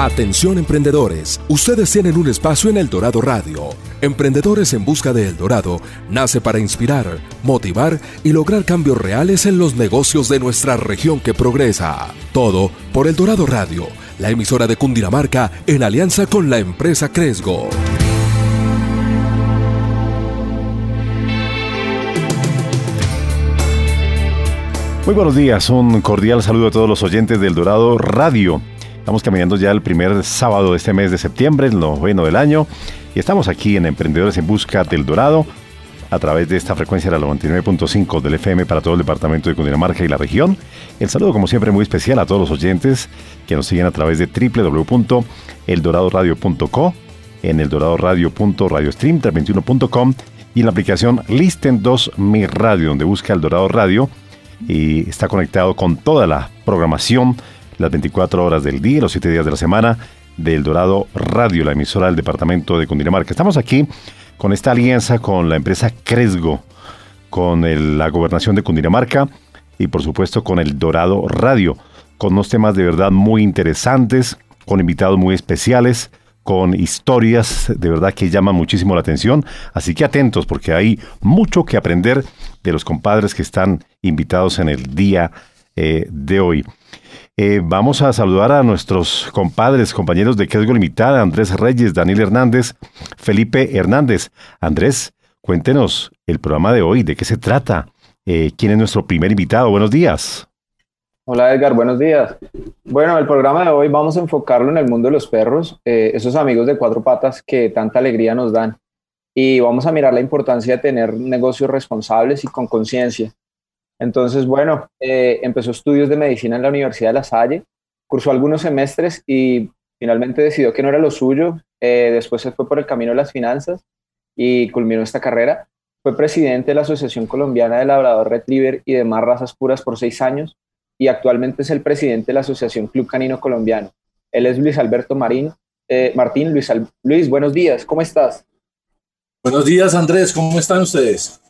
Atención emprendedores, ustedes tienen un espacio en El Dorado Radio. Emprendedores en Busca de El Dorado nace para inspirar, motivar y lograr cambios reales en los negocios de nuestra región que progresa. Todo por El Dorado Radio, la emisora de Cundinamarca en alianza con la empresa Cresgo. Muy buenos días, un cordial saludo a todos los oyentes del Dorado Radio. Estamos caminando ya el primer sábado de este mes de septiembre, el noveno del año, y estamos aquí en Emprendedores en Busca del Dorado, a través de esta frecuencia de la 99.5 del FM para todo el departamento de Cundinamarca y la región. El saludo, como siempre, muy especial a todos los oyentes que nos siguen a través de www.eldoradoradio.co, en eldoradoradio.radiostream 321.com y en la aplicación Listen 2 Mi Radio, donde busca El Dorado Radio y está conectado con toda la programación las 24 horas del día, los 7 días de la semana, del Dorado Radio, la emisora del departamento de Cundinamarca. Estamos aquí con esta alianza con la empresa Cresgo, con la gobernación de Cundinamarca y por supuesto con el Dorado Radio, con unos temas de verdad muy interesantes, con invitados muy especiales, con historias de verdad que llaman muchísimo la atención. Así que atentos porque hay mucho que aprender de los compadres que están invitados en el día eh, de hoy. Eh, vamos a saludar a nuestros compadres, compañeros de Quesgo Limitada, Andrés Reyes, Daniel Hernández, Felipe Hernández. Andrés, cuéntenos el programa de hoy, de qué se trata, eh, quién es nuestro primer invitado. Buenos días. Hola Edgar, buenos días. Bueno, el programa de hoy vamos a enfocarlo en el mundo de los perros, eh, esos amigos de cuatro patas que tanta alegría nos dan. Y vamos a mirar la importancia de tener negocios responsables y con conciencia. Entonces, bueno, eh, empezó estudios de medicina en la Universidad de La Salle, cursó algunos semestres y finalmente decidió que no era lo suyo. Eh, después se fue por el camino de las finanzas y culminó esta carrera. Fue presidente de la Asociación Colombiana de Labrador Retriever y demás razas puras por seis años y actualmente es el presidente de la Asociación Club Canino Colombiano. Él es Luis Alberto Marín. Eh, Martín, Luis, Luis, buenos días, ¿cómo estás? Buenos días, Andrés, ¿cómo están ustedes?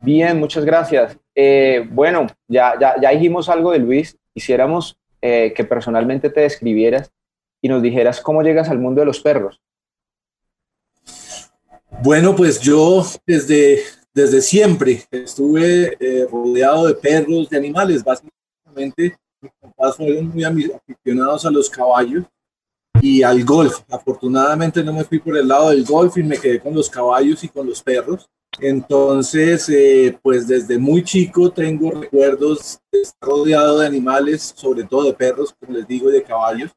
Bien, muchas gracias. Eh, bueno, ya, ya, dijimos algo de Luis. Quisiéramos eh, que personalmente te describieras y nos dijeras cómo llegas al mundo de los perros. Bueno, pues yo desde, desde siempre estuve eh, rodeado de perros, de animales. Básicamente, mis papás fueron muy aficionados a los caballos y al golf. Afortunadamente no me fui por el lado del golf y me quedé con los caballos y con los perros. Entonces, eh, pues desde muy chico tengo recuerdos de rodeado de animales, sobre todo de perros, como les digo, y de caballos.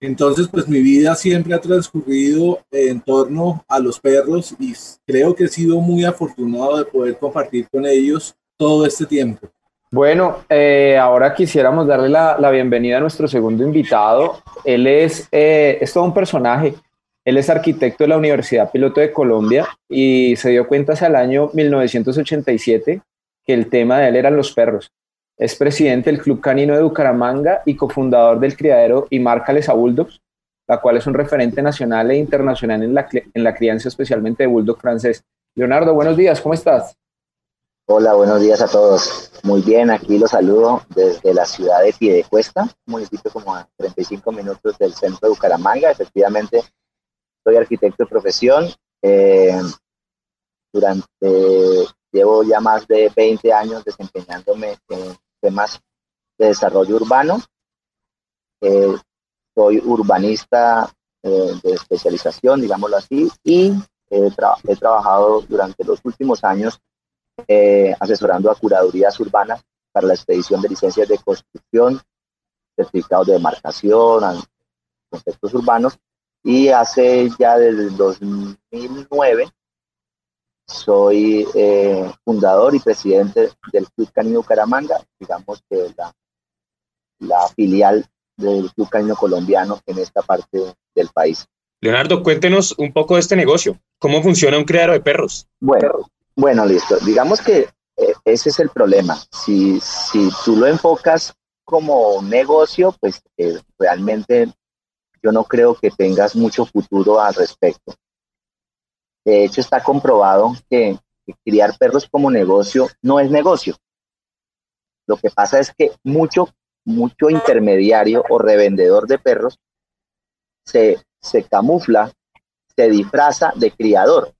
Entonces, pues mi vida siempre ha transcurrido en torno a los perros y creo que he sido muy afortunado de poder compartir con ellos todo este tiempo. Bueno, eh, ahora quisiéramos darle la, bienvenida a nuestro segundo invitado. Él es, eh, es todo un personaje él es arquitecto de la Universidad Piloto de Colombia y se dio cuenta hacia el año 1987 que el tema de él eran los perros. Es presidente del Club Canino de Bucaramanga y cofundador del criadero y marca Les Bulldogs, la cual es un referente nacional e internacional en la, en la crianza especialmente de bulldog francés. Leonardo, buenos días, ¿cómo estás? Hola, buenos días a todos. Muy bien, aquí los saludo desde la ciudad de Piedecuesta, municipio como a 35 minutos del centro de Bucaramanga. Efectivamente, soy arquitecto de profesión. Eh, durante, llevo ya más de 20 años desempeñándome en temas de desarrollo urbano. Eh, soy urbanista eh, de especialización, digámoslo así, y he trabajado durante los últimos años asesorando a curadurías urbanas para la expedición de licencias de construcción, certificados de demarcación, conceptos urbanos y hace ya desde el 2009 soy eh, fundador y presidente del Club Canino Bucaramanga, digamos que la, la filial del Club Canino Colombiano en esta parte del país. Leonardo, cuéntenos un poco de este negocio. ¿Cómo funciona un criadero de perros? Bueno, bueno listo. Digamos que eh, ese es el problema. Si, si tú lo enfocas como negocio, pues eh, realmente yo no creo que tengas mucho futuro al respecto. De hecho, está comprobado que, criar perros como negocio no es negocio. Lo que pasa es que mucho, mucho intermediario o revendedor de perros se, se camufla, se disfraza de criador,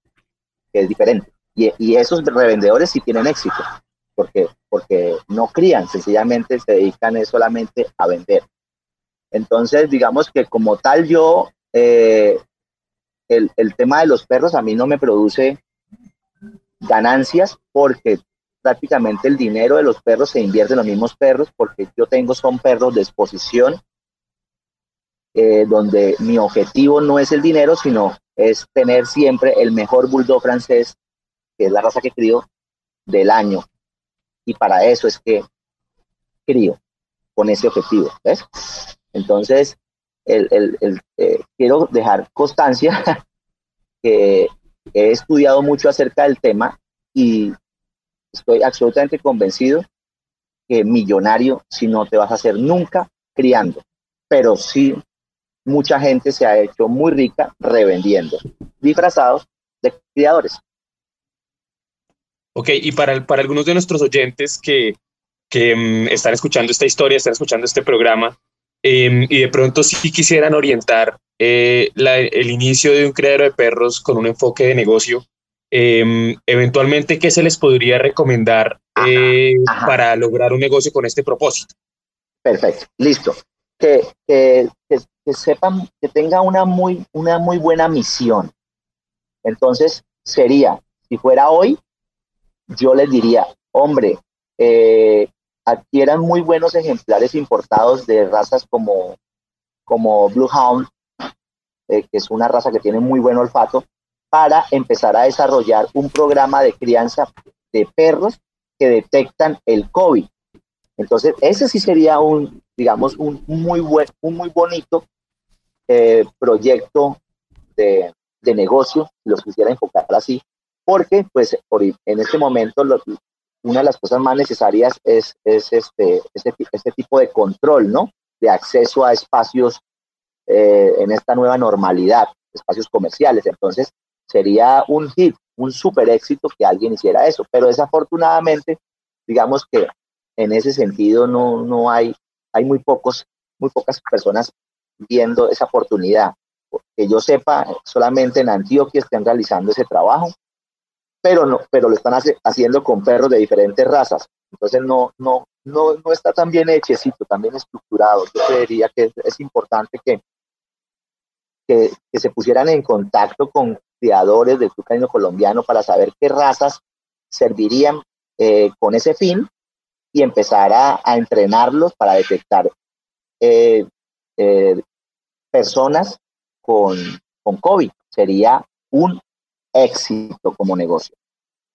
que es diferente. Y, y esos revendedores sí tienen éxito, porque, porque no crían, sencillamente se dedican solamente a vender. Entonces, digamos que como tal yo, eh, el, el tema de los perros a mí no me produce ganancias porque prácticamente el dinero de los perros se invierte en los mismos perros porque yo tengo son perros de exposición eh, donde mi objetivo no es el dinero sino es tener siempre el mejor bulldog francés que es la raza que crío del año y para eso es que crío con ese objetivo ¿ves? entonces el, el, eh, quiero dejar constancia que he estudiado mucho acerca del tema y estoy absolutamente convencido que millonario si no te vas a hacer nunca criando, pero sí mucha gente se ha hecho muy rica revendiendo, disfrazados de criadores. Ok, y para, para algunos de nuestros oyentes que, que um, están escuchando esta historia, están escuchando este programa, eh, y de pronto sí quisieran orientar eh, la, el inicio de un criadero de perros con un enfoque de negocio, eh, eventualmente, ¿qué se les podría recomendar eh, ajá, ajá. para lograr un negocio con este propósito? Perfecto, listo. Que, que, que, que, sepan, que tenga una muy, una muy buena misión. Entonces, sería, si fuera hoy, yo les diría, hombre, eh, adquieran muy buenos ejemplares importados de razas como, como Blue Hound, eh, que es una raza que tiene muy buen olfato, para empezar a desarrollar un programa de crianza de perros que detectan el COVID. Entonces, ese sí sería un, digamos, un muy, buen, un muy bonito eh, proyecto de, de, negocio, si los quisiera enfocar así, porque pues en este momento una de las cosas más necesarias es, es este, este, este, tipo de control, ¿no? De acceso a espacios eh, en esta nueva normalidad, espacios comerciales. Entonces, sería un hit, un super éxito que alguien hiciera eso. Pero desafortunadamente, digamos que en ese sentido no, no hay, hay muy pocos, muy pocas personas viendo esa oportunidad. Que yo sepa, solamente en Antioquia están realizando ese trabajo pero no, pero lo están haciendo con perros de diferentes razas. Entonces no, no, no, no está tan bien hechecito, tan bien estructurado. Yo creería que es, importante que, que, se pusieran en contacto con criadores del club colombiano para saber qué razas servirían eh, con ese fin y empezar a, a entrenarlos para detectar eh, eh, personas con, con COVID. Sería un éxito como negocio.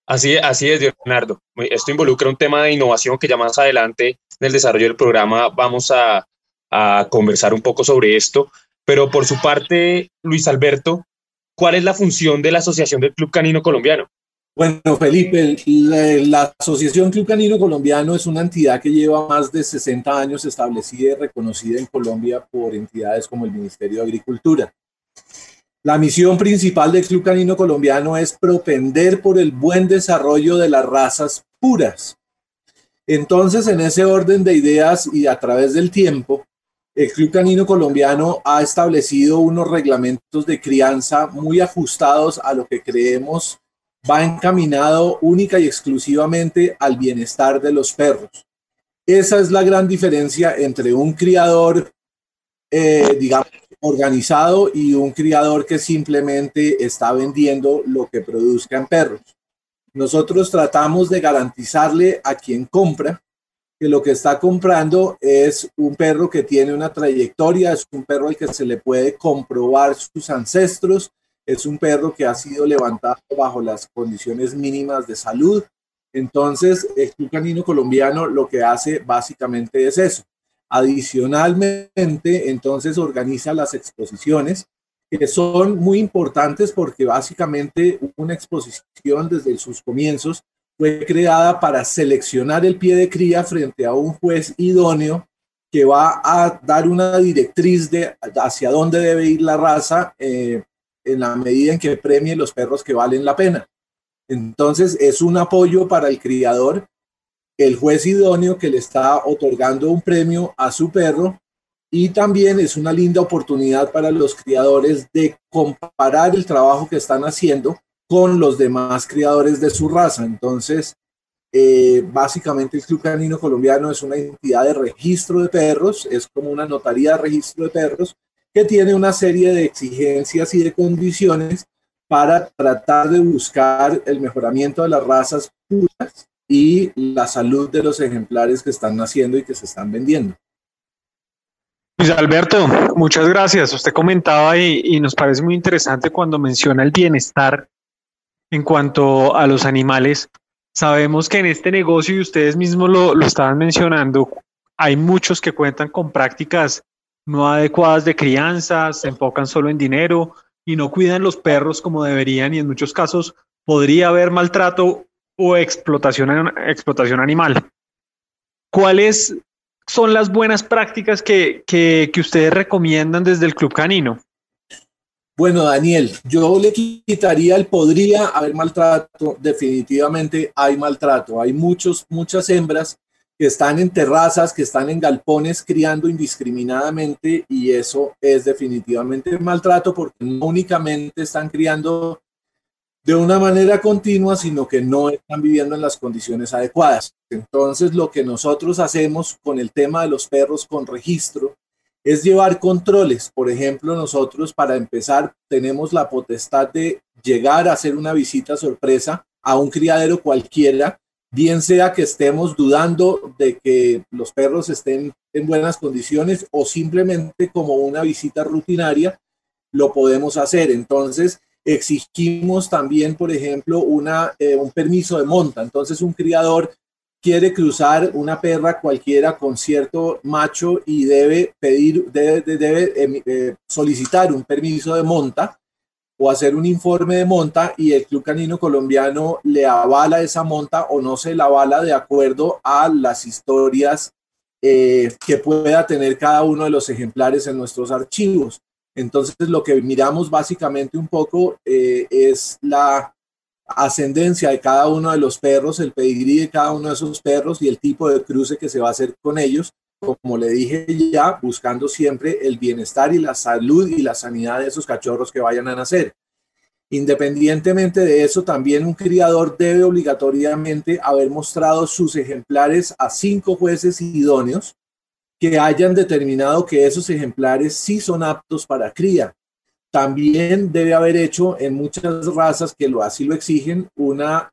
Así, así es, Leonardo. Esto involucra un tema de innovación que ya más adelante en el desarrollo del programa vamos a, a conversar un poco sobre esto. Pero por su parte, Luis Alberto, ¿cuál es la función de la Asociación del Club Canino Colombiano? Bueno, Felipe, la, la, Asociación Club Canino Colombiano es una entidad que lleva más de 60 años establecida y reconocida en Colombia por entidades como el Ministerio de Agricultura. La misión principal del Club Canino Colombiano es propender por el buen desarrollo de las razas puras. Entonces, en ese orden de ideas y a través del tiempo, el Club Canino Colombiano ha establecido unos reglamentos de crianza muy ajustados a lo que creemos va encaminado única y exclusivamente al bienestar de los perros. Esa es la gran diferencia entre un criador, eh, digamos, organizado y un criador que simplemente está vendiendo lo que produzcan perros. Nosotros tratamos de garantizarle a quien compra que lo que está comprando es un perro que tiene una trayectoria, es un perro al que se le puede comprobar sus ancestros, es un perro que ha sido levantado bajo las condiciones mínimas de salud. Entonces, el Canino Colombiano lo que hace básicamente es eso, Adicionalmente, entonces organiza las exposiciones, que son muy importantes porque básicamente una exposición desde sus comienzos fue creada para seleccionar el pie de cría frente a un juez idóneo que va a dar una directriz de hacia dónde debe ir la raza eh, en la medida en que premie los perros que valen la pena. Entonces es un apoyo para el criador el juez idóneo que le está otorgando un premio a su perro y también es una linda oportunidad para los criadores de comparar el trabajo que están haciendo con los demás criadores de su raza. Entonces, eh, básicamente el Club Canino Colombiano es una entidad de registro de perros, es como una notaría de registro de perros que tiene una serie de exigencias y de condiciones para tratar de buscar el mejoramiento de las razas puras y la salud de los ejemplares que están naciendo y que se están vendiendo. Luis Alberto, muchas gracias. Usted comentaba y, nos parece muy interesante cuando menciona el bienestar en cuanto a los animales. Sabemos que en este negocio, y ustedes mismos lo, lo estaban mencionando, hay muchos que cuentan con prácticas no adecuadas de crianza, se enfocan solo en dinero y no cuidan los perros como deberían y en muchos casos podría haber maltrato o explotación, explotación animal. ¿Cuáles son las buenas prácticas que, que, ustedes recomiendan desde el Club Canino? Bueno, Daniel, yo le quitaría el podría haber maltrato. Definitivamente hay maltrato. Hay muchos, muchas hembras que están en terrazas, que están en galpones criando indiscriminadamente y eso es definitivamente maltrato porque no únicamente están criando de una manera continua, sino que no están viviendo en las condiciones adecuadas. Entonces, lo que nosotros hacemos con el tema de los perros con registro es llevar controles. Por ejemplo, nosotros para empezar tenemos la potestad de llegar a hacer una visita sorpresa a un criadero cualquiera, bien sea que estemos dudando de que los perros estén en buenas condiciones o simplemente como una visita rutinaria, lo podemos hacer. Entonces, exigimos también, por ejemplo, una, eh, un permiso de monta. Entonces, un criador quiere cruzar una perra cualquiera con cierto macho y debe pedir, debe, debe eh, solicitar un permiso de monta o hacer un informe de monta y el Club Canino Colombiano le avala esa monta o no se la avala de acuerdo a las historias eh, que pueda tener cada uno de los ejemplares en nuestros archivos. Entonces, lo que miramos básicamente un poco eh, es la ascendencia de cada uno de los perros, el pedigrí de cada uno de esos perros y el tipo de cruce que se va a hacer con ellos. Como le dije ya, buscando siempre el bienestar y la salud y la sanidad de esos cachorros que vayan a nacer. Independientemente de eso, también un criador debe obligatoriamente haber mostrado sus ejemplares a cinco jueces idóneos que hayan determinado que esos ejemplares sí son aptos para cría. También debe haber hecho en muchas razas que lo, así lo exigen una,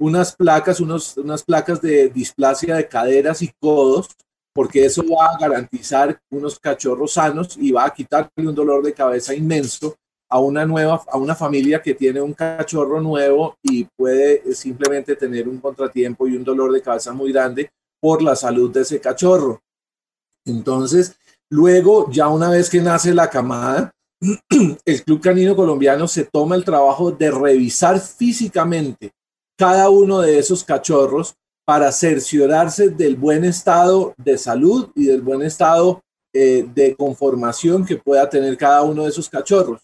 unas placas, unos, unas placas de displasia de caderas y codos, porque eso va a garantizar unos cachorros sanos y va a quitarle un dolor de cabeza inmenso a una nueva, a una familia que tiene un cachorro nuevo y puede simplemente tener un contratiempo y un dolor de cabeza muy grande por la salud de ese cachorro. Entonces, luego, ya una vez que nace la camada, el Club Canino Colombiano se toma el trabajo de revisar físicamente cada uno de esos cachorros para cerciorarse del buen estado de salud y del buen estado eh, de conformación que pueda tener cada uno de esos cachorros.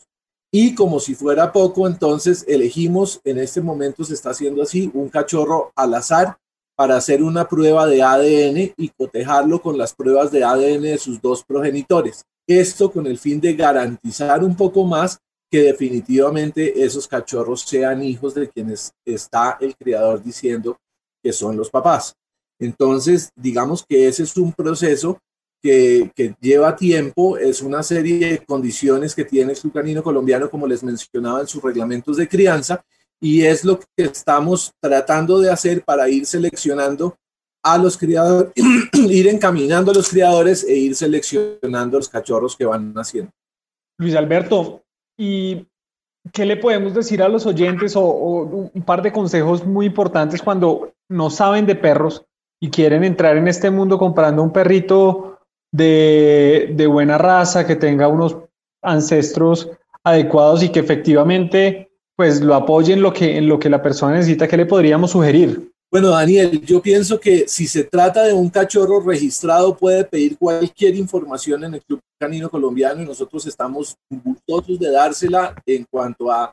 Y como si fuera poco, entonces elegimos, en este momento se está haciendo así, un cachorro al azar para hacer una prueba de ADN y cotejarlo con las pruebas de ADN de sus dos progenitores. Esto con el fin de garantizar un poco más que definitivamente esos cachorros sean hijos de quienes está el criador diciendo que son los papás. Entonces, digamos que ese es un proceso que, lleva tiempo, es una serie de condiciones que tiene el canino colombiano, como les mencionaba en sus reglamentos de crianza, y es lo que estamos tratando de hacer para ir seleccionando a los criadores, ir encaminando a los criadores e ir seleccionando los cachorros que van naciendo. Luis Alberto, ¿y qué le podemos decir a los oyentes o, un par de consejos muy importantes cuando no saben de perros y quieren entrar en este mundo comprando un perrito de, de buena raza, que tenga unos ancestros adecuados y que efectivamente pues lo apoyen lo que, en lo que la persona necesita, ¿qué le podríamos sugerir? Bueno, Daniel, yo pienso que si se trata de un cachorro registrado, puede pedir cualquier información en el Club Canino Colombiano y nosotros estamos gustosos de dársela en cuanto a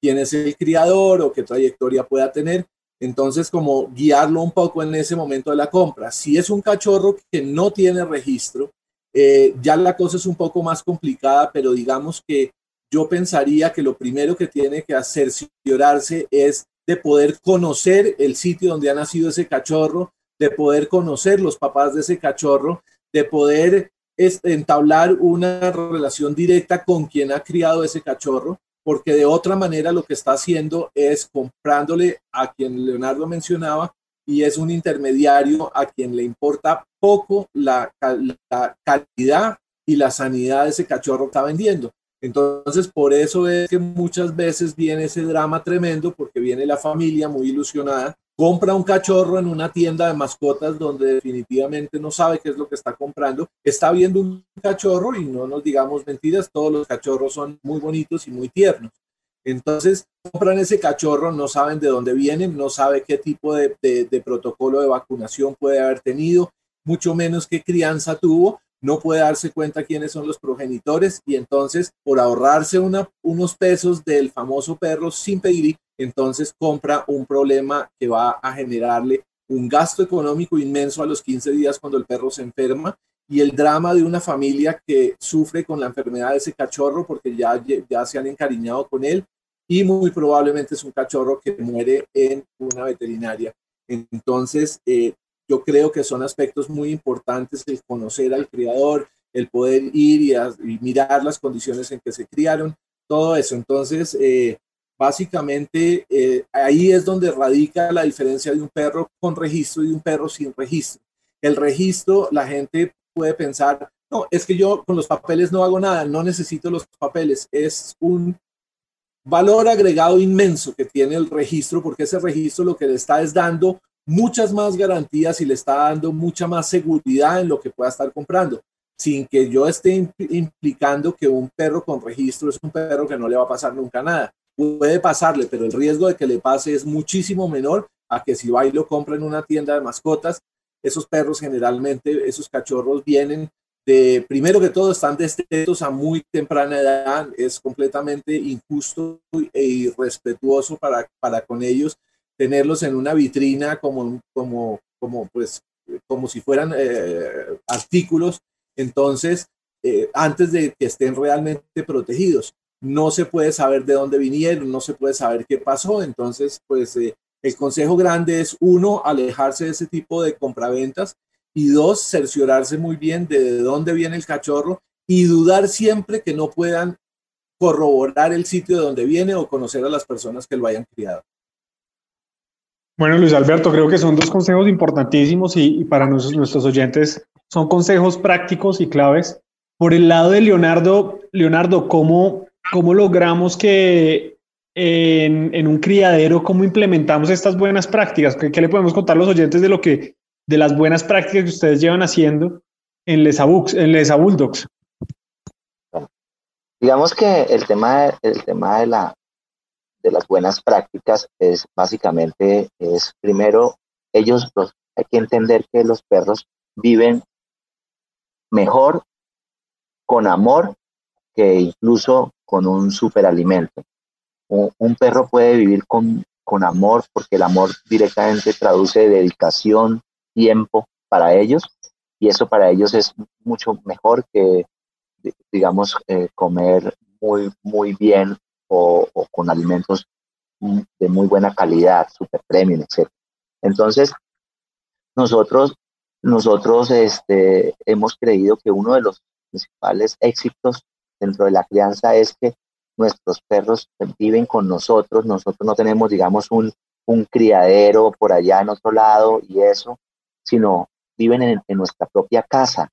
quién es el criador o qué trayectoria pueda tener. Entonces, como guiarlo un poco en ese momento de la compra. Si es un cachorro que no tiene registro, Eh, ya la cosa es un poco más complicada, pero digamos que yo pensaría que lo primero que tiene que hacer cerciorarse es de poder conocer el sitio donde ha nacido ese cachorro, de poder conocer los papás de ese cachorro, de poder entablar una relación directa con quien ha criado ese cachorro, porque de otra manera lo que está haciendo es comprándole a quien Leonardo mencionaba y es un intermediario a quien le importa poco la, la calidad y la sanidad de ese cachorro que está vendiendo. Entonces, por eso es que muchas veces viene ese drama tremendo, porque viene la familia muy ilusionada, compra un cachorro en una tienda de mascotas donde definitivamente no sabe qué es lo que está comprando, está viendo un cachorro y no nos digamos mentiras, todos los cachorros son muy bonitos y muy tiernos. Entonces, compran ese cachorro, no saben de dónde vienen, no sabe qué tipo de, de protocolo de vacunación puede haber tenido, mucho menos qué crianza tuvo, no puede darse cuenta quiénes son los progenitores y entonces por ahorrarse unos pesos del famoso perro sin pedir, entonces compra un problema que va a generarle un gasto económico inmenso a los 15 días cuando el perro se enferma y el drama de una familia que sufre con la enfermedad de ese cachorro porque ya, ya se han encariñado con él y muy probablemente es un cachorro que muere en una veterinaria. Entonces, eh, yo creo que son aspectos muy importantes el conocer al criador, el poder ir y, mirar las condiciones en que se criaron, todo eso. Entonces, eh, básicamente eh, ahí es donde radica la diferencia de un perro con registro y un perro sin registro. El registro, la gente puede pensar, no, es que yo con los papeles no hago nada, no necesito los papeles, es un valor agregado inmenso que tiene el registro, porque ese registro lo que le está es dando muchas más garantías y le está dando mucha más seguridad en lo que pueda estar comprando, sin que yo esté implicando que un perro con registro es un perro que no le va a pasar nunca nada. Puede pasarle, pero el riesgo de que le pase es muchísimo menor a que si va y lo compra en una tienda de mascotas. Esos perros generalmente, esos cachorros vienen de, primero que todo, están destetos a muy temprana edad. Es completamente injusto e irrespetuoso para, para con ellos tenerlos en una vitrina como, como, como, pues, como si fueran eh, artículos, entonces, eh, antes de que estén realmente protegidos. No se puede saber de dónde vinieron, no se puede saber qué pasó, entonces, pues eh, el consejo grande es, uno, alejarse de ese tipo de compraventas y dos, cerciorarse muy bien de dónde viene el cachorro y dudar siempre que no puedan corroborar el sitio de donde viene o conocer a las personas que lo hayan criado. Bueno, Luis Alberto, creo que son dos consejos importantísimos y, para nuestros oyentes son consejos prácticos y claves. Por el lado de Leonardo, Leonardo, ¿cómo, cómo logramos que en, un criadero, cómo implementamos estas buenas prácticas? ¿Qué, le podemos contar a los oyentes de lo que, de las buenas prácticas que ustedes llevan haciendo en Les, en Les Bulldogs? Digamos que el tema, el tema de la, de las buenas prácticas es básicamente, es primero, ellos los, hay que entender que los perros viven mejor con amor que incluso con un superalimento. Un, un perro puede vivir con, con amor porque el amor directamente traduce dedicación, tiempo para ellos y eso para ellos es mucho mejor que, digamos, eh, comer muy, muy bien o, con alimentos de muy buena calidad, super premium, etc. Entonces, nosotros, nosotros este, hemos creído que uno de los principales éxitos dentro de la crianza es que nuestros perros viven con nosotros, nosotros no tenemos, digamos, un, un criadero por allá en otro lado y eso, sino viven en, nuestra propia casa,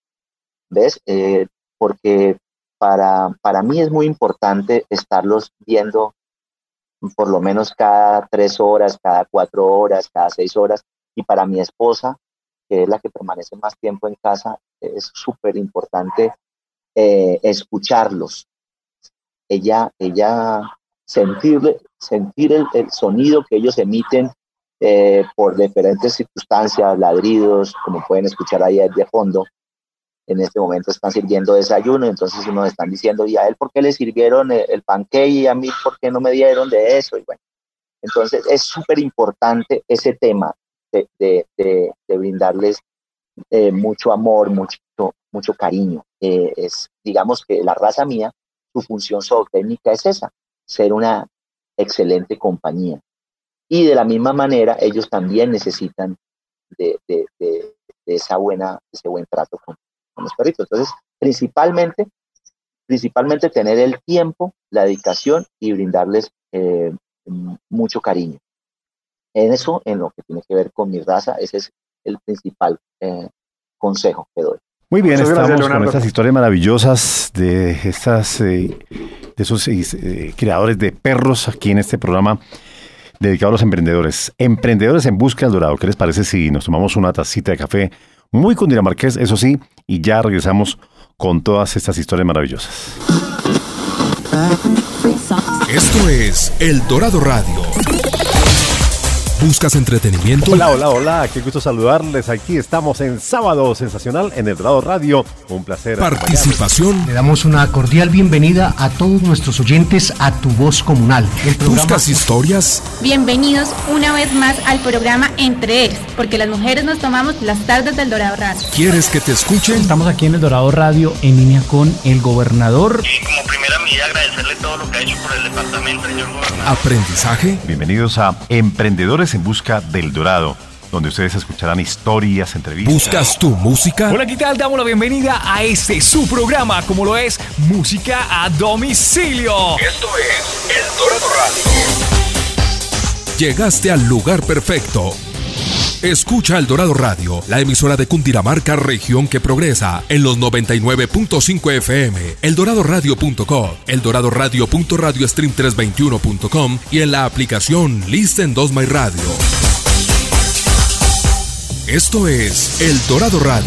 ¿ves? Eh, porque para, para mí es muy importante estarlos viendo por lo menos cada tres horas, cada cuatro horas, cada seis horas. Y para mi esposa, que es la que permanece más tiempo en casa, es súper importante eh, escucharlos. Ella, ella sentir, sentir el, el sonido que ellos emiten eh, por diferentes circunstancias, ladridos, como pueden escuchar ahí de fondo, en este momento están sirviendo desayuno, entonces nos están diciendo, ¿y a él por qué le sirvieron el, panque y a mí por qué no me dieron de eso? Y bueno, entonces es súper importante ese tema de, brindarles eh, mucho amor, mucho, mucho cariño. eh, es, digamos que la raza mía, su función zootécnica es esa, ser una excelente compañía. Y de la misma manera, ellos también necesitan de, esa buena, ese buen trato con, los perritos. Entonces, principalmente, principalmente tener el tiempo, la dedicación y brindarles eh, mucho cariño. En eso, en lo que tiene que ver con mi raza, ese es el principal eh, consejo que doy. Muy bien, estamos con estas historias maravillosas de estas eh, de esos eh, creadores de perros aquí en este programa dedicado a los emprendedores. Emprendedores en busca del dorado. ¿Qué les parece si nos tomamos una tacita de café muy cundinamarqués, eso sí, y ya regresamos con todas estas historias maravillosas? Esto es El Dorado Radio. ¿Buscas entretenimiento? Hola, hola, hola, qué gusto saludarles. Aquí estamos en Sábado Sensacional en El Dorado Radio. Un placer. Participación. Le damos una cordial bienvenida a todos nuestros oyentes a Tu Voz Comunal. ¿Buscas historias? Bienvenidos una vez más al programa Entre Eres, porque las mujeres nos tomamos las tardes del Dorado Radio. ¿Quieres que te escuchen? Estamos aquí en El Dorado Radio en línea con el gobernador. Y como primera medida agradecerle todo lo que ha hecho por el departamento, señor gobernador. Aprendizaje. Bienvenidos a Emprendedores en busca del dorado, donde ustedes escucharán historias, entrevistas. ¿Buscas tu música? Hola, ¿qué tal? Damos la bienvenida a este su programa, como lo es Música a Domicilio. Esto es El Dorado Radio. Llegaste al lugar perfecto. Escucha El Dorado Radio, la emisora de Cundinamarca, región que progresa, en los 99.5 FM, eldoradoradio.com, eldoradoradio.radiostream321.com y en la aplicación Listen 2 My Radio. Esto es El Dorado Radio.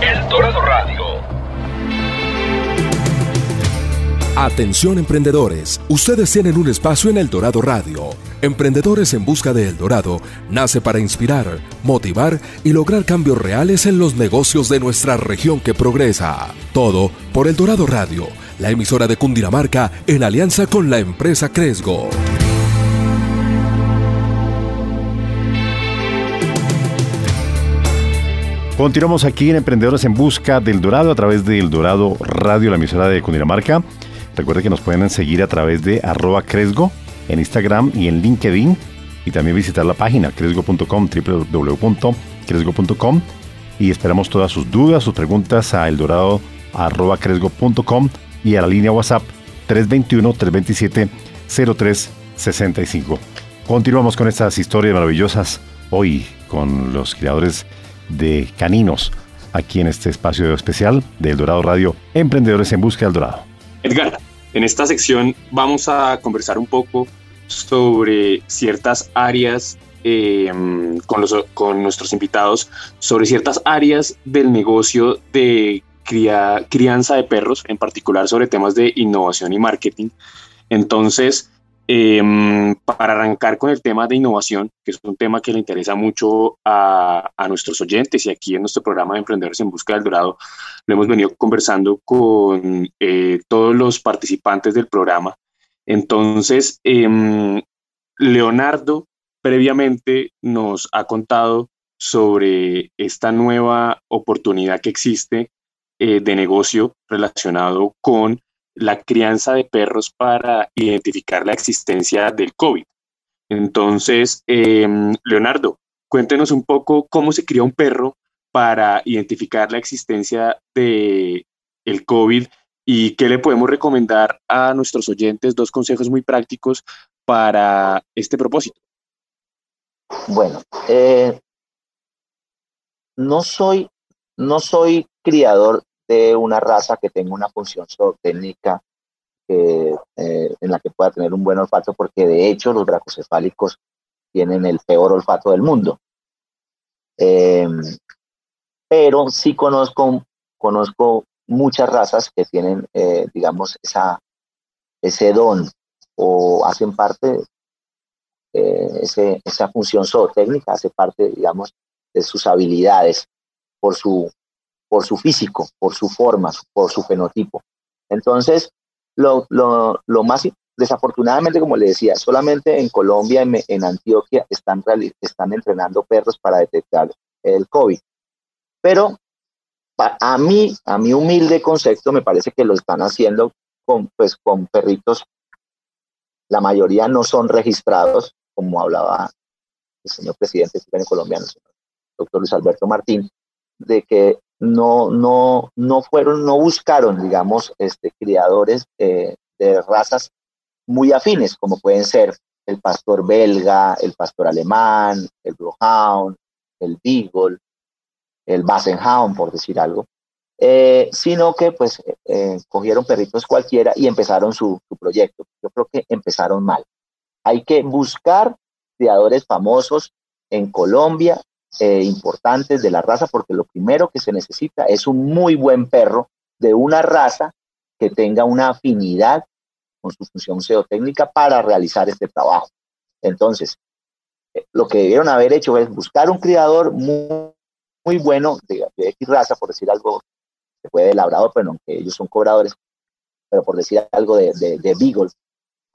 El Dorado Radio. Atención emprendedores, ustedes tienen un espacio en El Dorado Radio. Emprendedores en Busca de El Dorado nace para inspirar, motivar y lograr cambios reales en los negocios de nuestra región que progresa. Todo por El Dorado Radio, la emisora de Cundinamarca en alianza con la empresa Cresgo. Continuamos aquí en Emprendedores en Busca del Dorado a través de El Dorado Radio, la emisora de Cundinamarca. Recuerde que nos pueden seguir a través de arroba Cresgo en Instagram y en LinkedIn y también visitar la página cresgo.com, www.cresgo.com y esperamos todas sus dudas, sus preguntas a eldorado.cresgo.com y a la línea WhatsApp 321-327-0365. Continuamos con estas historias maravillosas hoy con los creadores de caninos aquí en este espacio especial de El Dorado Radio, Emprendedores en Busca del Dorado. Edgar, en esta sección vamos a conversar un poco sobre ciertas áreas eh, con, los, con nuestros invitados, sobre ciertas áreas del negocio de crianza de perros, en particular sobre temas de innovación y marketing. Entonces, em, para arrancar con el tema de innovación, que es un tema que le interesa mucho a, a, nuestros oyentes y aquí en nuestro programa de Emprendedores en Busca del Dorado, lo hemos venido conversando con eh, todos los participantes del programa entonces, em, Leonardo previamente nos ha contado sobre esta nueva oportunidad que existe eh, de negocio relacionado con la crianza de perros para identificar la existencia del COVID. Entonces, em, Leonardo, cuéntenos un poco cómo se cría un perro para identificar la existencia de el COVID ¿Y qué le podemos recomendar a nuestros oyentes? Dos consejos muy prácticos para este propósito. Bueno, eh, no, soy, no soy criador de una raza que tenga una función técnica eh, en la que pueda tener un buen olfato, porque de hecho los bracocefálicos tienen el peor olfato del mundo. Eh, pero sí conozco, conozco muchas razas que tienen, eh, digamos, esa, ese don o hacen parte, eh, ese, esa función zootécnica, hace parte, digamos, de sus habilidades por su, por su físico, por su forma, por su fenotipo. Entonces, lo, lo, lo más desafortunadamente, como le decía, solamente en Colombia, en, en Antioquia, están, están entrenando perros para detectar el COVID. Pero a mí, a mi humilde concepto, me parece que lo están haciendo con, pues, con perritos. La mayoría no son registrados, como hablaba el señor presidente colombiano, el doctor Luis Alberto Martín, de que no, no, no fueron, no buscaron, digamos, este, criadores eh, de razas muy afines, como pueden ser el pastor belga, el pastor alemán, el Bloodhound, el Beagle, el Bassenhound, por decir algo, eh, sino que pues eh, cogieron perritos cualquiera y empezaron su, proyecto. Yo creo que empezaron mal. Hay que buscar criadores famosos en Colombia, eh, importantes de la raza, porque lo primero que se necesita es un muy buen perro de una raza que tenga una afinidad con su función zootécnica para realizar este trabajo. Entonces, lo que debieron haber hecho es buscar un criador muy, muy bueno de, X raza, por decir algo, se puede labrador, pero aunque ellos son cobradores, pero por decir algo de, de, de Beagle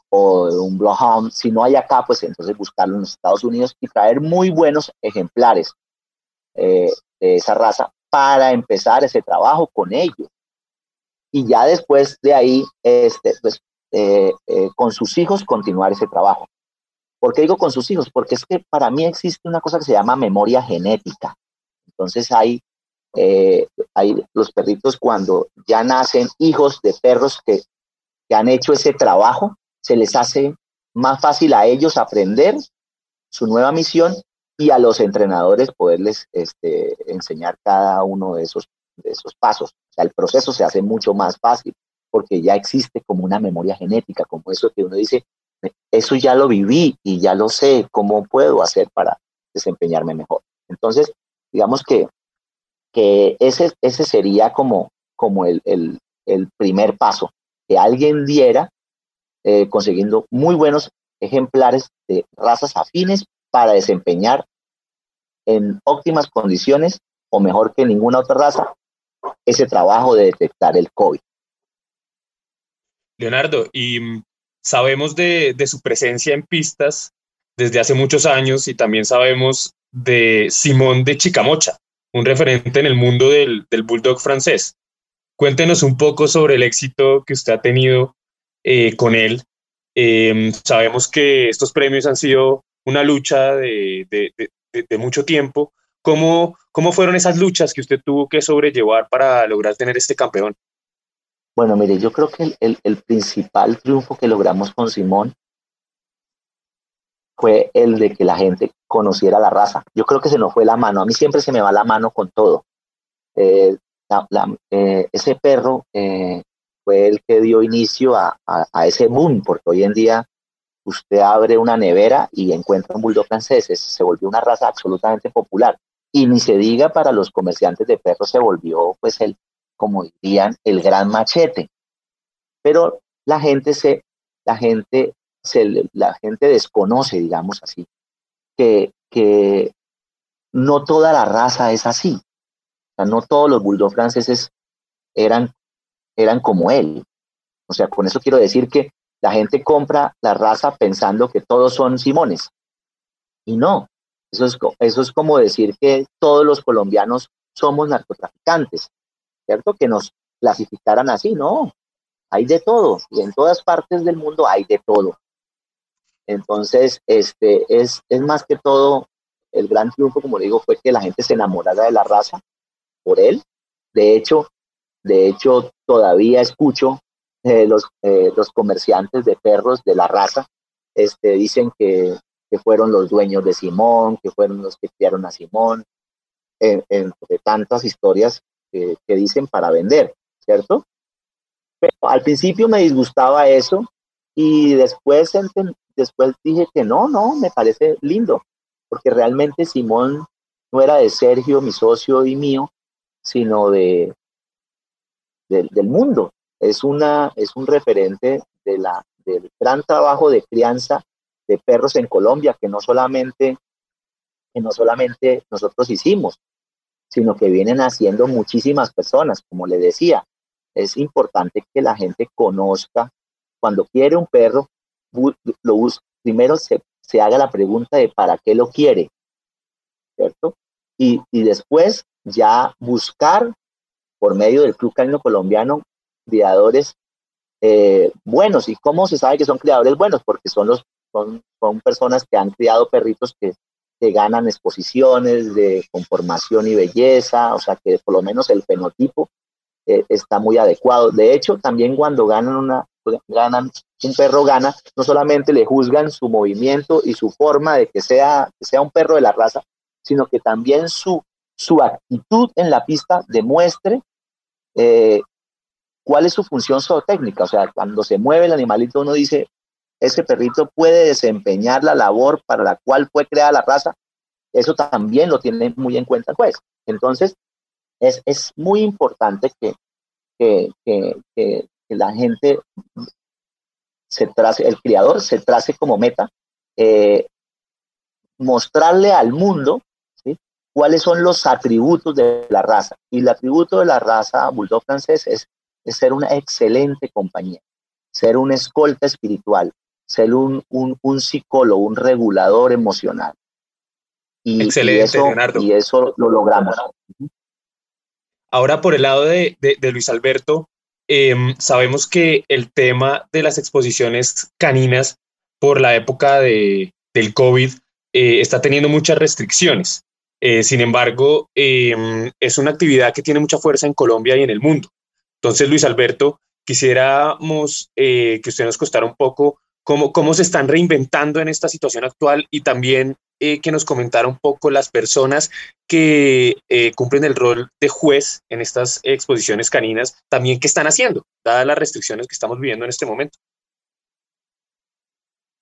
o de un Bloodhound, si no hay acá, pues entonces buscarlo en los Estados Unidos y traer muy buenos ejemplares eh, de esa raza para empezar ese trabajo con ellos. Y ya después de ahí, este, pues, eh, eh, con sus hijos continuar ese trabajo. ¿Por qué digo con sus hijos? Porque es que para mí existe una cosa que se llama memoria genética. Entonces hay, eh, los perritos cuando ya nacen hijos de perros que, que han hecho ese trabajo, se les hace más fácil a ellos aprender su nueva misión y a los entrenadores poderles este, enseñar cada uno de esos, de esos pasos. El proceso se hace mucho más fácil porque ya existe como una memoria genética, como eso que uno dice, eso ya lo viví y ya lo sé, ¿cómo puedo hacer para desempeñarme mejor? Entonces, digamos que, que ese, ese sería como, como el, el, primer paso, que alguien diera eh, consiguiendo muy buenos ejemplares de razas afines para desempeñar en óptimas condiciones o mejor que ninguna otra raza ese trabajo de detectar el COVID. Leonardo, y mm, sabemos de, de, su presencia en pistas desde hace muchos años y también sabemos de Simón de Chicamocha, un referente en el mundo del, del bulldog francés. Cuéntenos un poco sobre el éxito que usted ha tenido eh, con él. Eh, sabemos que estos premios han sido una lucha de, de, mucho tiempo. ¿Cómo, ¿Cómo fueron esas luchas que usted tuvo que sobrellevar para lograr tener este campeón? Bueno, mire, yo creo que el, el principal triunfo que logramos con Simón fue el de que la gente conociera la raza. Yo creo que se nos fue la mano. A mí siempre se me va la mano con todo. Eh, eh, ese perro eh, fue el que dio inicio a, a, a, ese boom, porque hoy en día usted abre una nevera y encuentra un bulldog francés. Se volvió una raza absolutamente popular. Y ni se diga para los comerciantes de perros, se volvió, pues, el, como dirían, el gran machete. Pero la gente se, la gente se, la gente desconoce, digamos así, que, que no toda la raza es así. O sea, no todos los bulldog franceses eran, eran como él. O sea, con eso quiero decir que la gente compra la raza pensando que todos son Simones. Y no, eso es, eso es como decir que todos los colombianos somos narcotraficantes, ¿cierto? Que nos clasificaran así, no. Hay de todo y en todas partes del mundo hay de todo. Entonces, este, es, es más que todo, el gran triunfo, como digo, fue que la gente se enamorara de la raza por él. De hecho, de hecho, todavía escucho eh, los, eh, los comerciantes de perros de la raza, este, dicen que, que fueron los dueños de Simón, que fueron los que criaron a Simón, entre tantas historias que, que dicen para vender, ¿cierto? Pero al principio me disgustaba eso y después después dije que no, no, me parece lindo, porque realmente Simón no era de Sergio, mi socio y mío, sino de, de del mundo. Es, una, es un referente de la, del gran trabajo de crianza de perros en Colombia, que no solamente, que no solamente nosotros hicimos, sino que vienen haciendo muchísimas personas, como le decía. Es importante que la gente conozca, cuando quiere un perro, lo primero se, se haga la pregunta de para qué lo quiere, ¿cierto? Y, y después ya buscar por medio del Club Canino Colombiano criadores eh, buenos. ¿Y cómo se sabe que son criadores buenos? Porque son, los, son, son personas que han criado perritos que, que ganan exposiciones de conformación y belleza, o sea que por lo menos el fenotipo eh, está muy adecuado. De hecho, también cuando ganan una, ganan, un perro gana, no solamente le juzgan su movimiento y su forma de que sea, sea un perro de la raza, sino que también su, su actitud en la pista demuestre eh, cuál es su función zootécnica. O sea, cuando se mueve el animalito, uno dice, ese perrito puede desempeñar la labor para la cual fue creada la raza. Eso también lo tiene muy en cuenta el juez. Entonces, es, es muy importante que, que, la gente se trace, el criador se trace como meta, eh, mostrarle al mundo cuáles son los atributos de la raza. Y el atributo de la raza bulldog francés es, es ser una excelente compañía, ser una escolta espiritual, ser un, un, un psicólogo, un regulador emocional. Y, Excelente, y eso, Leonardo. Y eso lo logramos. Ahora, por el lado de, de, de Luis Alberto, eh, sabemos que el tema de las exposiciones caninas por la época de, del COVID eh, está teniendo muchas restricciones. Eh, sin embargo, em, es una actividad que tiene mucha fuerza en Colombia y en el mundo. Entonces, Luis Alberto, quisiéramos eh, que usted nos contara un poco cómo, cómo se están reinventando en esta situación actual y también eh, que nos comentara un poco las personas que eh, cumplen el rol de juez en estas exposiciones caninas, también qué están haciendo, dadas las restricciones que estamos viviendo en este momento.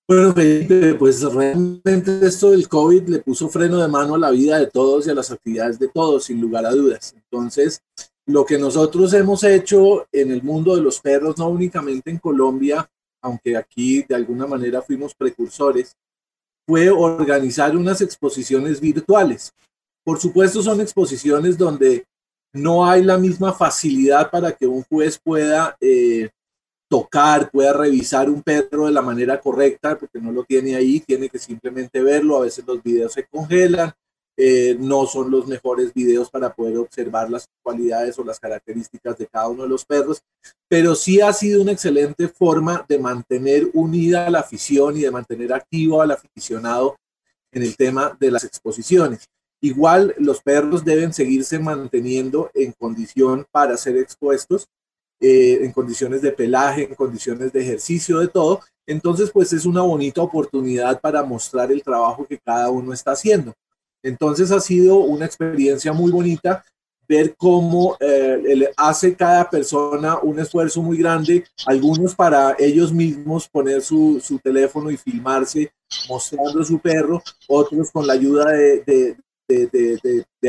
Bueno, Felipe, pues realmente esto del COVID le puso freno de mano a la vida de todos y a las actividades de todos, sin lugar a dudas. Entonces, lo que nosotros hemos hecho en el mundo de los perros, no únicamente en Colombia, aunque aquí de alguna manera fuimos precursores, fue organizar unas exposiciones virtuales. Por supuesto, son exposiciones donde no hay la misma facilidad para que un juez pueda eh, tocar, pueda revisar un perro de la manera correcta, porque no lo tiene ahí, tiene que simplemente verlo. A veces los videos se congelan, eh, no son los mejores videos para poder observar las cualidades o las características de cada uno de los perros, pero sí ha sido una excelente forma de mantener unida a la afición y de mantener activo al aficionado en el tema de las exposiciones. Igual los perros deben seguirse manteniendo en condición para ser expuestos, eh, en condiciones de pelaje, en condiciones de ejercicio, de todo. Entonces, pues es una bonita oportunidad para mostrar el trabajo que cada uno está haciendo. Entonces ha sido una experiencia muy bonita ver cómo eh, hace cada persona un esfuerzo muy grande, algunos para ellos mismos poner su, teléfono y filmarse mostrando su perro, otros con la ayuda de,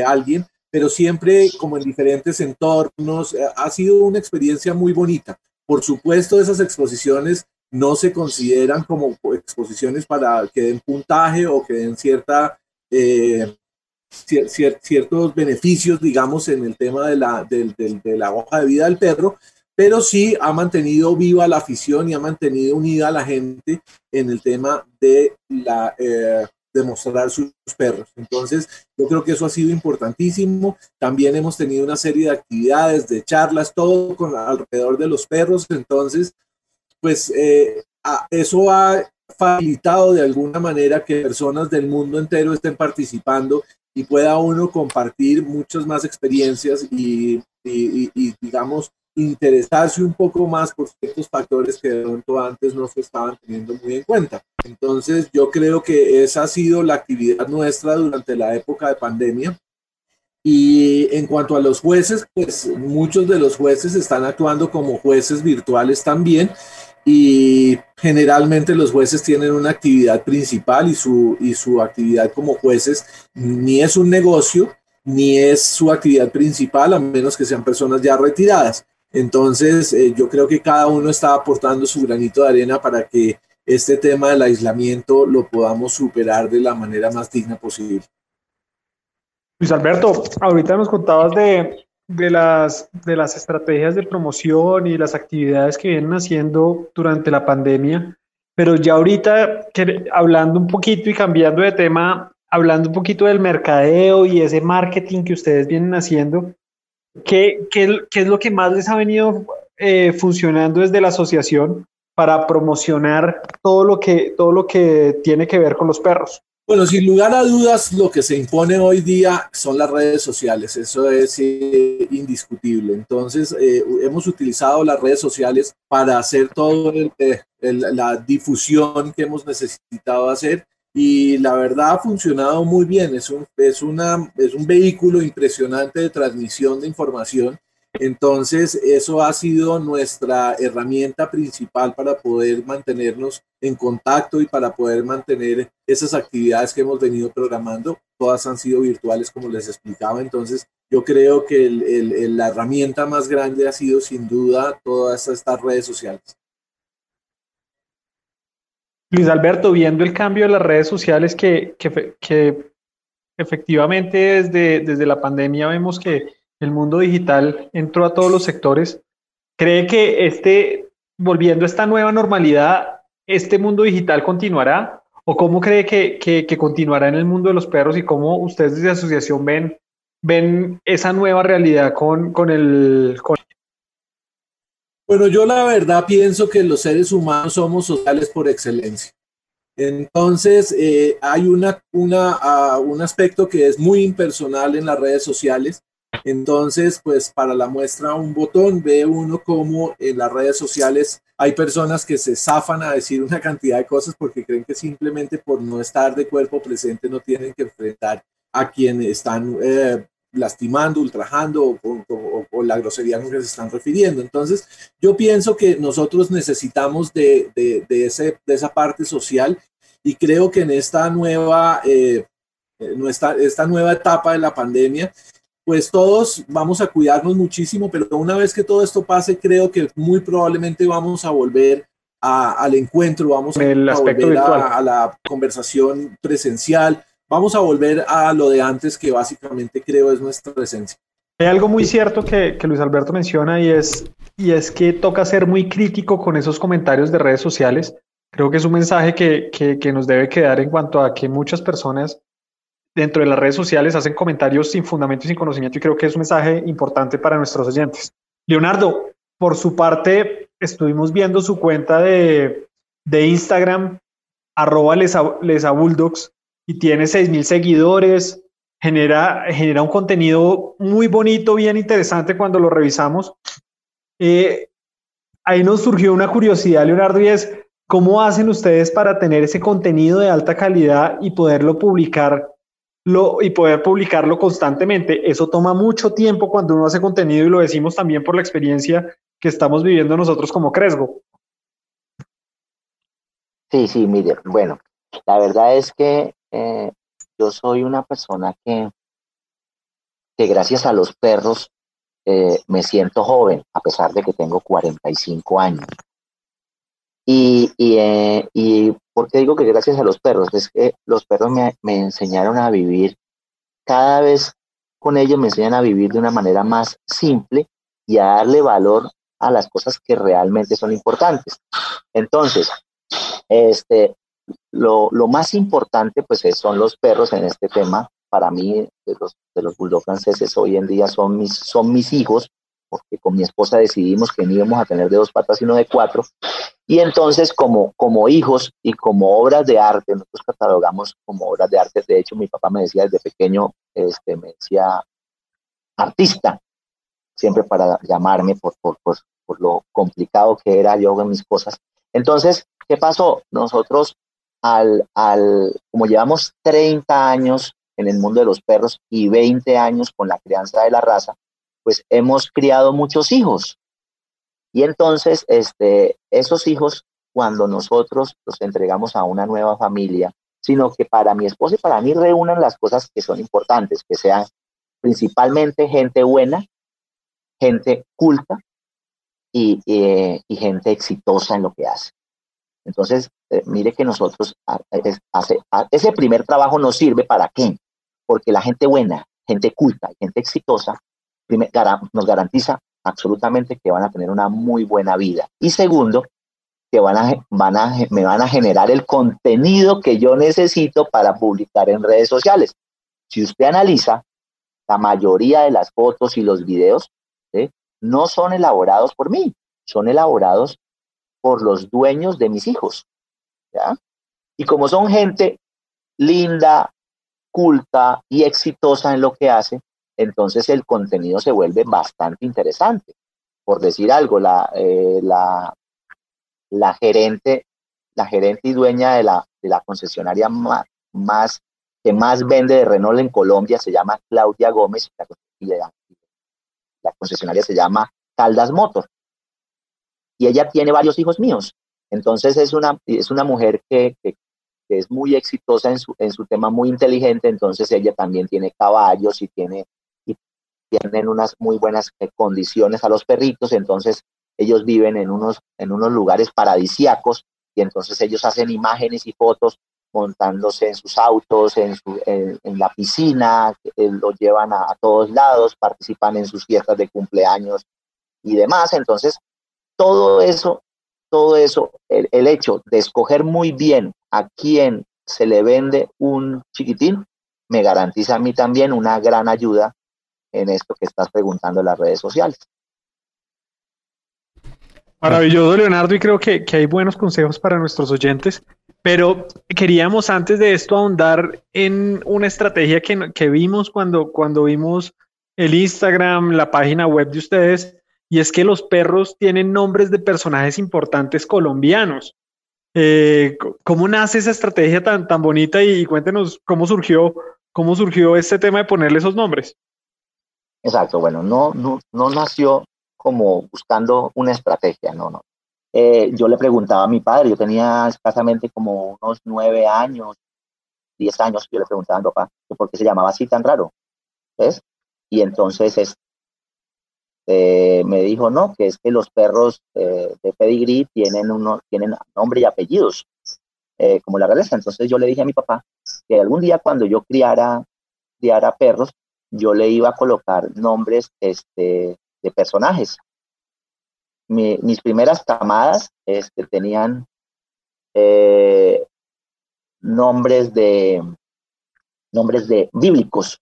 alguien, pero siempre como en diferentes entornos. Eh, ha sido una experiencia muy bonita. Por supuesto, esas exposiciones no se consideran como exposiciones para que den puntaje o que den cierta eh, cier ciertos beneficios, digamos, en el tema de la, de, la hoja de vida del perro, pero sí ha mantenido viva la afición y ha mantenido unida a la gente en el tema de la eh, sus perros. Entonces, yo creo que eso ha sido importantísimo. También hemos tenido una serie de actividades, de charlas, todo con alrededor de los perros. Entonces, pues eh, eso ha facilitado de alguna manera que personas del mundo entero estén participando y pueda uno compartir muchas más experiencias y, digamos, interesarse un poco más por ciertos factores que de pronto antes no se estaban teniendo muy en cuenta. Entonces, yo creo que esa ha sido la actividad nuestra durante la época de pandemia. Y en cuanto a los jueces, pues muchos de los jueces están actuando como jueces virtuales también y generalmente los jueces tienen una actividad principal y su, y su actividad como jueces ni es un negocio ni es su actividad principal a menos que sean personas ya retiradas. Entonces eh, yo creo que cada uno está aportando su granito de arena para que este tema del aislamiento lo podamos superar de la manera más digna posible. Luis Alberto, ahorita nos contabas de, de las, de las estrategias de promoción y las actividades que vienen haciendo durante la pandemia, pero ya ahorita que, hablando un poquito y cambiando de tema, hablando un poquito del mercadeo y ese marketing que ustedes vienen haciendo, ¿qué, qué, qué es lo que más les ha venido eh, funcionando desde la asociación para promocionar todo lo, que, todo lo que tiene que ver con los perros? Bueno, sin lugar a dudas, lo que se impone hoy día son las redes sociales, eso es eh, indiscutible. Entonces, eh, hemos utilizado las redes sociales para hacer toda la difusión que hemos necesitado hacer y la verdad ha funcionado muy bien. Es un, es, una, es un vehículo impresionante de transmisión de información. Entonces, eso ha sido nuestra herramienta principal para poder mantenernos en contacto y para poder mantener esas actividades que hemos venido programando. Todas han sido virtuales, como les explicaba. Entonces, yo creo que la herramienta más grande ha sido sin duda todas estas redes sociales. Luis Alberto, viendo el cambio de las redes sociales que, que, efectivamente desde, desde la pandemia vemos que el mundo digital entró a todos los sectores, ¿cree que este, volviendo a esta nueva normalidad, este mundo digital continuará? ¿O cómo cree que, que, continuará en el mundo de los perros y cómo ustedes desde asociación ven, ven esa nueva realidad con, con el... Bueno, yo la verdad pienso que los seres humanos somos sociales por excelencia. Entonces, eh, hay una, una, uh, un aspecto que es muy impersonal en las redes sociales. Entonces, pues para la muestra un botón, ve uno como en las redes sociales hay personas que se zafan a decir una cantidad de cosas porque creen que simplemente por no estar de cuerpo presente no tienen que enfrentar a quienes están eh, lastimando, ultrajando o, la grosería con que se están refiriendo. Entonces, yo pienso que nosotros necesitamos de, de, ese, de esa parte social y creo que en esta nueva, eh, nuestra, esta nueva etapa de la pandemia, pues todos vamos a cuidarnos muchísimo, pero una vez que todo esto pase, creo que muy probablemente vamos a volver al encuentro, vamos a, volver a, a la conversación presencial, vamos a volver a lo de antes, que básicamente creo es nuestra esencia. Hay algo muy cierto que, Luis Alberto menciona y es, y es que toca ser muy crítico con esos comentarios de redes sociales. Creo que es un mensaje que, que, nos debe quedar en cuanto a que muchas personas dentro de las redes sociales hacen comentarios sin fundamento y sin conocimiento y creo que es un mensaje importante para nuestros oyentes. Leonardo, por su parte, estuvimos viendo su cuenta de, de Instagram, arroba y tiene 6.000 seguidores, genera, genera un contenido muy bonito, bien interesante cuando lo revisamos. Eh, ahí nos surgió una curiosidad, Leonardo, y es, ¿cómo hacen ustedes para tener ese contenido de alta calidad y poderlo publicar? Y poder publicarlo constantemente. Eso toma mucho tiempo cuando uno hace contenido y lo decimos también por la experiencia que estamos viviendo nosotros como Cresgo. Sí, sí, mire, bueno, la verdad es que eh, yo soy una persona que, que gracias a los perros eh, me siento joven, a pesar de que tengo 45 años. Y, y, eh, y ¿por digo que gracias a los perros? Es que los perros me, me enseñaron a vivir, cada vez con ellos me enseñan a vivir de una manera más simple y a darle valor a las cosas que realmente son importantes. Entonces, este, lo, lo, más importante, pues, son los perros en este tema. Para mí, de los, de los bulldog franceses hoy en día son mis, son mis hijos, porque con mi esposa decidimos que no íbamos a tener de dos patas, sino de cuatro. Y entonces, como, como hijos y como obras de arte, nosotros catalogamos como obras de arte. De hecho, mi papá me decía desde pequeño, este, me decía artista, siempre para llamarme por, por, por, por lo complicado que era yo en mis cosas. Entonces, ¿qué pasó? Nosotros al, al, como llevamos 30 años en el mundo de los perros y 20 años con la crianza de la raza, pues hemos criado muchos hijos. Y entonces, este, esos hijos, cuando nosotros los entregamos a una nueva familia, sino que para mi esposa y para mí reúnan las cosas que son importantes, que sean principalmente gente buena, gente culta y, y gente exitosa en lo que hace. Entonces, eh, mire que nosotros, ese primer trabajo nos sirve para qué? Porque la gente buena, gente culta, gente exitosa, nos garantiza absolutamente que van a tener una muy buena vida. Y segundo, que van a, van a, me van a generar el contenido que yo necesito para publicar en redes sociales. Si usted analiza, la mayoría de las fotos y los videos no son elaborados por mí, son elaborados por los dueños de mis hijos. Y como son gente linda, culta y exitosa en lo que hace, entonces el contenido se vuelve bastante interesante. Por decir algo, la, eh, la, la, gerente, la gerente y dueña de la, de la concesionaria más, más, que más vende de Renault en Colombia se llama Claudia Gómez la, la concesionaria se llama Caldas Motor. Y ella tiene varios hijos míos. Entonces es una, es una mujer que, que, que es muy exitosa en su, en su tema, muy inteligente, entonces ella también tiene caballos y tiene y tienen unas muy buenas eh, condiciones a los perritos, entonces ellos viven en unos, en unos lugares paradisíacos y entonces ellos hacen imágenes y fotos montándose en sus autos, en, su, en, la piscina, eh, lo llevan a, a, todos lados, participan en sus fiestas de cumpleaños y demás. Entonces, todo eso todo eso, el, hecho de escoger muy bien a quién se le vende un chiquitín, me garantiza a mí también una gran ayuda en esto que estás preguntando en las redes sociales. Maravilloso, Leonardo, y creo que, hay buenos consejos para nuestros oyentes, pero queríamos antes de esto ahondar en una estrategia que, vimos cuando, vimos el Instagram, la página web de ustedes, y es que los perros tienen nombres de personajes importantes colombianos. Eh, ¿Cómo nace esa estrategia tan, tan bonita? Y, cuéntenos cómo surgió, cómo surgió este tema de ponerle esos nombres. Exacto, bueno, no, no, no nació como buscando una estrategia, no, no. Eh, yo le preguntaba a mi padre, yo tenía escasamente como unos nueve años, diez años, yo le preguntaba a mi papá por qué se llamaba así tan raro, ¿ves? Y entonces es, eh, me dijo, no, que es que los perros eh, de pedigree tienen, uno, tienen nombre y apellidos, eh, como la realeza. Entonces yo le dije a mi papá que algún día cuando yo criara, criara perros, yo le iba a colocar nombres este, de personajes. mis primeras camadas este, tenían nombres de nombres de bíblicos,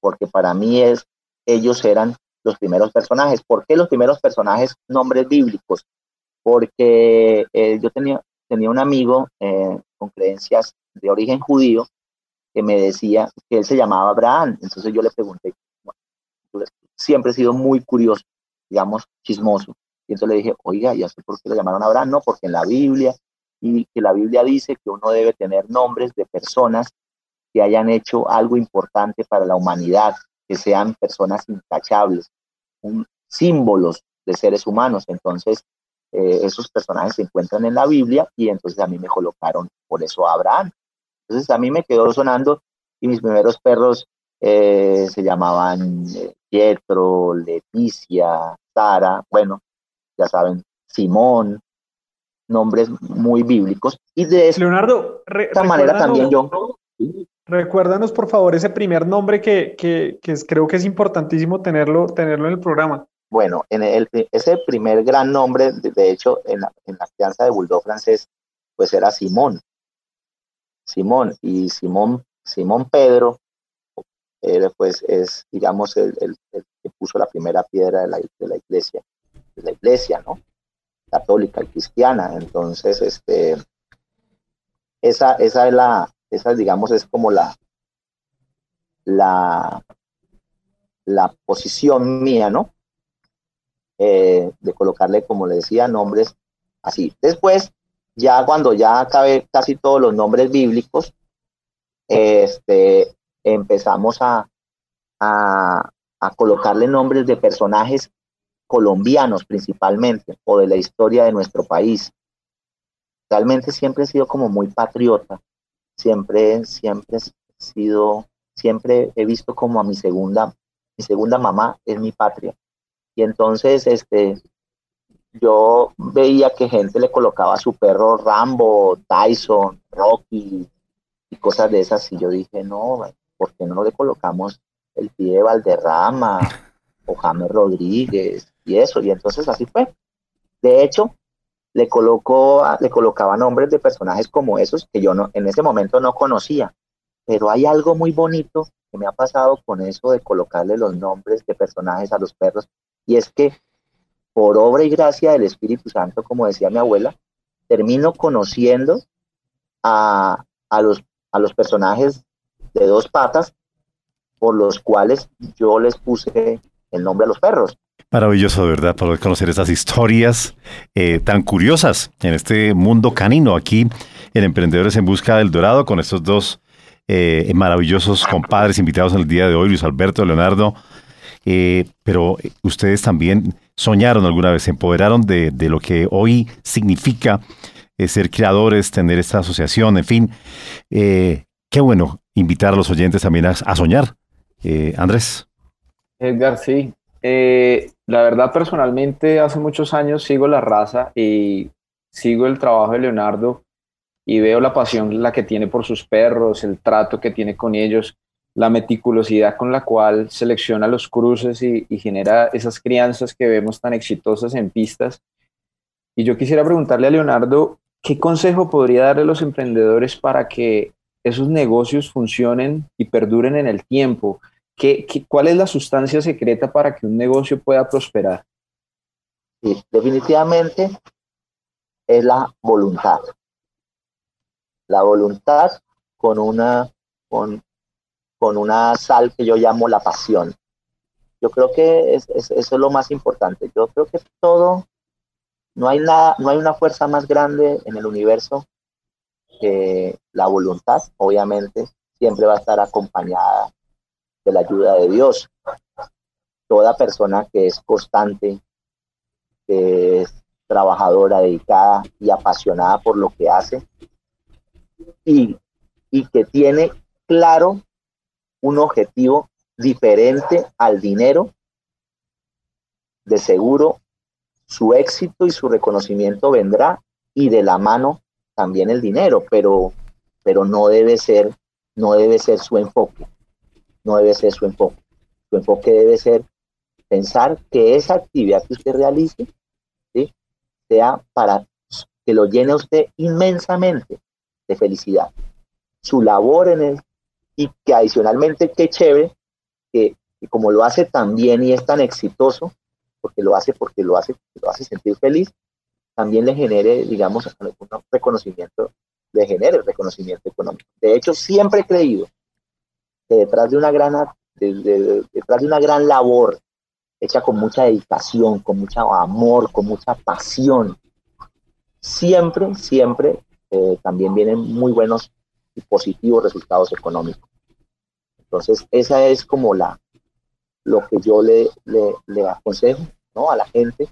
porque para mí es, ellos eran los primeros personajes. ¿Por qué los primeros personajes nombres bíblicos? Porque eh, yo tenía, tenía un amigo eh, con creencias de origen judío que me decía que él se llamaba Abraham. Entonces yo le pregunté, siempre he sido muy curioso, digamos, chismoso. Y entonces le dije, oiga, ya sé por qué lo llamaron Abraham. No, porque en la Biblia, y que la Biblia dice que uno debe tener nombres de personas que hayan hecho algo importante para la humanidad, que sean personas intachables, símbolos de seres humanos. Entonces, eh, esos personajes se encuentran en la Biblia y entonces a mí me colocaron por eso Abraham. Entonces a mí me quedó sonando y mis primeros perros eh, se llamaban eh, Pietro, Leticia, Sara, bueno, ya saben, Simón, nombres muy bíblicos. Y de Leonardo, esta manera también yo Recuérdanos, por favor, ese primer nombre que, que, que creo que es importantísimo tenerlo, tenerlo en el programa. Bueno, en el, ese primer gran nombre, de, hecho, en la, en la crianza de Bulldog francés, pues era Simón. Simón y Simón, Simón Pedro, él pues es, digamos, el, el, que puso la primera piedra de la, de la iglesia, de la iglesia, ¿no? Católica y cristiana. Entonces, este, esa, esa es la, esa, digamos, es como la, la, la posición mía, ¿no? Eh, de colocarle, como le decía, nombres así. Después, ya cuando ya acabé casi todos los nombres bíblicos, este, empezamos a, a, a colocarle nombres de personajes colombianos principalmente, o de la historia de nuestro país. Realmente siempre he sido como muy patriota siempre, siempre he sido, siempre he visto como a mi segunda, mi segunda mamá es mi patria. Y entonces, este, yo veía que gente le colocaba a su perro Rambo, Tyson, Rocky y cosas de esas. Y yo dije, no, ¿por qué no le colocamos el pie de Valderrama o James Rodríguez y eso? Y entonces así fue. De hecho, le, colocó, le colocaba nombres de personajes como esos que yo no, en ese momento no conocía. pero hay algo muy bonito que me ha pasado con eso de colocarle los nombres de personajes a los perros, y es que por obra y gracia del Espíritu Santo, como decía mi abuela, termino conociendo a, los, a los personajes de dos patas por los cuales yo les puse el nombre a los perros. Maravilloso, de verdad, poder conocer esas historias eh, tan curiosas en este mundo canino aquí en Emprendedores en Busca del Dorado con estos dos eh, maravillosos compadres invitados en el día de hoy, Luis Alberto, Leonardo. Eh, pero ustedes también soñaron alguna vez, se empoderaron de, lo que hoy significa ser creadores, tener esta asociación, en fin. qué bueno invitar a los oyentes también a, soñar. Andrés. Edgar, sí. la verdad, personalmente, hace muchos años sigo la raza y sigo el trabajo de Leonardo y veo la pasión la que tiene por sus perros, el trato que tiene con ellos, la meticulosidad con la cual selecciona los cruces y, genera esas crianzas que vemos tan exitosas en pistas. Y yo quisiera preguntarle a Leonardo, ¿qué consejo podría darle a los emprendedores para que esos negocios funcionen y perduren en el tiempo? ¿Qué, cuál es la sustancia secreta para que un negocio pueda prosperar? Sí, definitivamente es la voluntad la voluntad con una, con, con una sal que yo llamo la pasión. Yo creo que es, eso es lo más importante. Yo creo que todo, no hay, nada, no hay una fuerza más grande en el universo que la voluntad, obviamente, siempre va a estar acompañada de la ayuda de Dios. Toda persona que es constante, que es trabajadora, dedicada y apasionada por lo que hace, y, que tiene claro un objetivo diferente al dinero, de seguro su éxito y su reconocimiento vendrá y de la mano también el dinero, pero, pero no debe ser, no debe ser su enfoque, no debe ser su enfoque. Su enfoque debe ser pensar que esa actividad que usted realice sea para que lo llene usted inmensamente de felicidad. Su labor en él y que adicionalmente qué chévere que, como lo hace tan bien y es tan exitoso, porque lo hace porque lo hace, lo hace sentir feliz, también le genere, digamos, un reconocimiento, le genere reconocimiento económico. De hecho, siempre he creído que detrás de una gran, detrás de una gran labor hecha con mucha dedicación, con mucho amor, con mucha pasión, siempre, siempre eh, también vienen muy buenos y positivos resultados económicos. Entonces, esa es como la, lo que yo le, le, aconsejo ¿no? a la gente,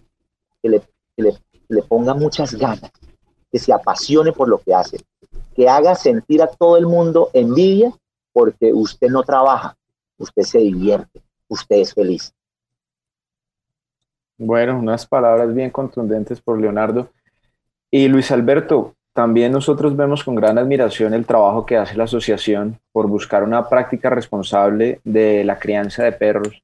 que le, le, le ponga muchas ganas, que se apasione por lo que hace, que haga sentir a todo el mundo envidia porque usted no trabaja, usted se divierte, usted es feliz. Bueno, unas palabras bien contundentes por Leonardo. Y Luis Alberto, también nosotros vemos con gran admiración el trabajo que hace la asociación por buscar una práctica responsable de la crianza de perros.